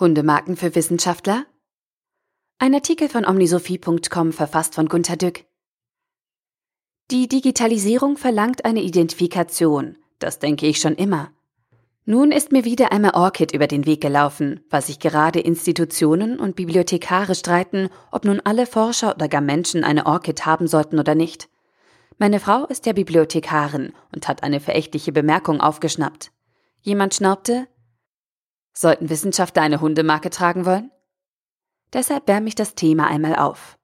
Hundemarken für Wissenschaftler? Ein Artikel von omnisophie.com verfasst von Gunter Dück. Die Digitalisierung verlangt eine Identifikation, das denke ich schon immer. Nun ist mir wieder einmal Orchid über den Weg gelaufen, was sich gerade Institutionen und Bibliothekare streiten, ob nun alle Forscher oder gar Menschen eine Orchid haben sollten oder nicht. Meine Frau ist ja Bibliothekarin und hat eine verächtliche Bemerkung aufgeschnappt. Jemand schnaubte, sollten Wissenschaftler eine Hundemarke tragen wollen? Deshalb wärme ich das Thema einmal auf.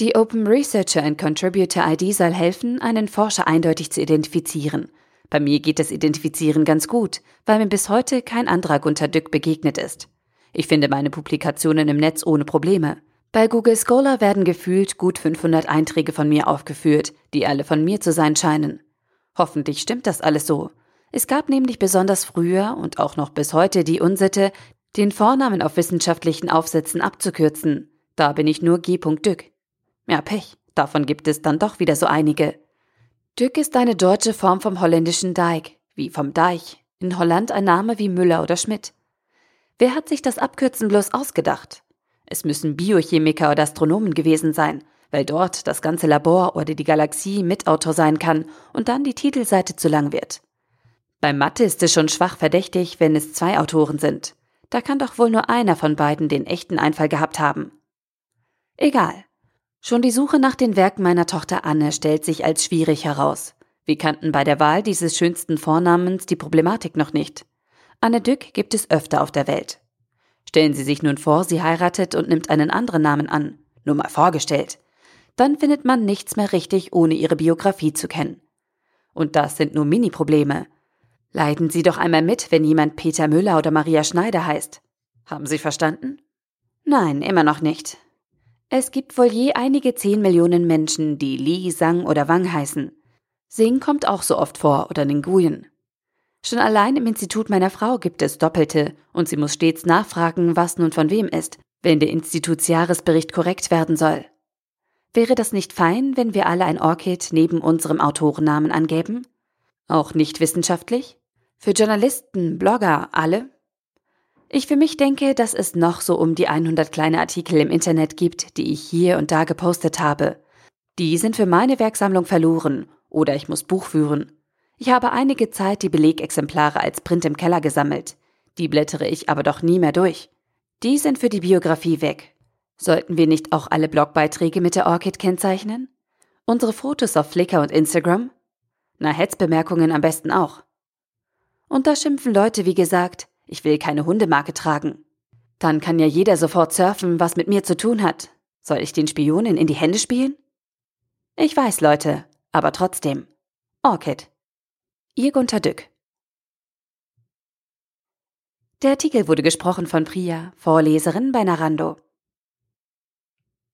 Die Open Researcher and Contributor ID soll helfen, einen Forscher eindeutig zu identifizieren. Bei mir geht das Identifizieren ganz gut, weil mir bis heute kein anderer Gunter Dück begegnet ist. Ich finde meine Publikationen im Netz ohne Probleme. Bei Google Scholar werden gefühlt gut 500 Einträge von mir aufgeführt, die alle von mir zu sein scheinen. Hoffentlich stimmt das alles so. Es gab nämlich besonders früher und auch noch bis heute die Unsitte, den Vornamen auf wissenschaftlichen Aufsätzen abzukürzen. Da bin ich nur G. Dück. Ja, Pech. Davon gibt es dann doch wieder so einige. Dück ist eine deutsche Form vom holländischen Dijk, wie vom Deich. In Holland ein Name wie Müller oder Schmidt. Wer hat sich das Abkürzen bloß ausgedacht? Es müssen Biochemiker oder Astronomen gewesen sein, weil dort das ganze Labor oder die Galaxie Mitautor sein kann und dann die Titelseite zu lang wird. Bei Mathe ist es schon schwach verdächtig, wenn es zwei Autoren sind. Da kann doch wohl nur einer von beiden den echten Einfall gehabt haben. Egal. Schon die Suche nach den Werken meiner Tochter Anne stellt sich als schwierig heraus. Wir kannten bei der Wahl dieses schönsten Vornamens die Problematik noch nicht. Anne Dück gibt es öfter auf der Welt. Stellen Sie sich nun vor, sie heiratet und nimmt einen anderen Namen an. Nur mal vorgestellt. Dann findet man nichts mehr richtig, ohne ihre Biografie zu kennen. Und das sind nur Mini-Probleme. Leiden Sie doch einmal mit, wenn jemand Peter Müller oder Maria Schneider heißt. Haben Sie verstanden? Nein, immer noch nicht. Es gibt wohl je einige zehn Millionen Menschen, die Li, Sang oder Wang heißen. Sing kommt auch so oft vor oder Nguyen. Schon allein im Institut meiner Frau gibt es Doppelte und sie muss stets nachfragen, was nun von wem ist, wenn der Institutsjahresbericht korrekt werden soll. Wäre das nicht fein, wenn wir alle ein Orchid neben unserem Autorennamen angäben? Auch nicht wissenschaftlich? Für Journalisten, Blogger, alle? Ich für mich denke, dass es noch so um die 100 kleine Artikel im Internet gibt, die ich hier und da gepostet habe. Die sind für meine Werksammlung verloren oder ich muss Buch führen. Ich habe einige Zeit die Belegexemplare als Print im Keller gesammelt. Die blättere ich aber doch nie mehr durch. Die sind für die Biografie weg. Sollten wir nicht auch alle Blogbeiträge mit der Orchid kennzeichnen? Unsere Fotos auf Flickr und Instagram? Na, Hetzbemerkungen am besten auch. Und da schimpfen Leute, wie gesagt, ich will keine Hundemarke tragen. Dann kann ja jeder sofort surfen, was mit mir zu tun hat. Soll ich den Spionen in die Hände spielen? Ich weiß, Leute, aber trotzdem. Orchid. Ihr Gunter Dück. Der Artikel wurde gesprochen von Priya, Vorleserin bei Narando.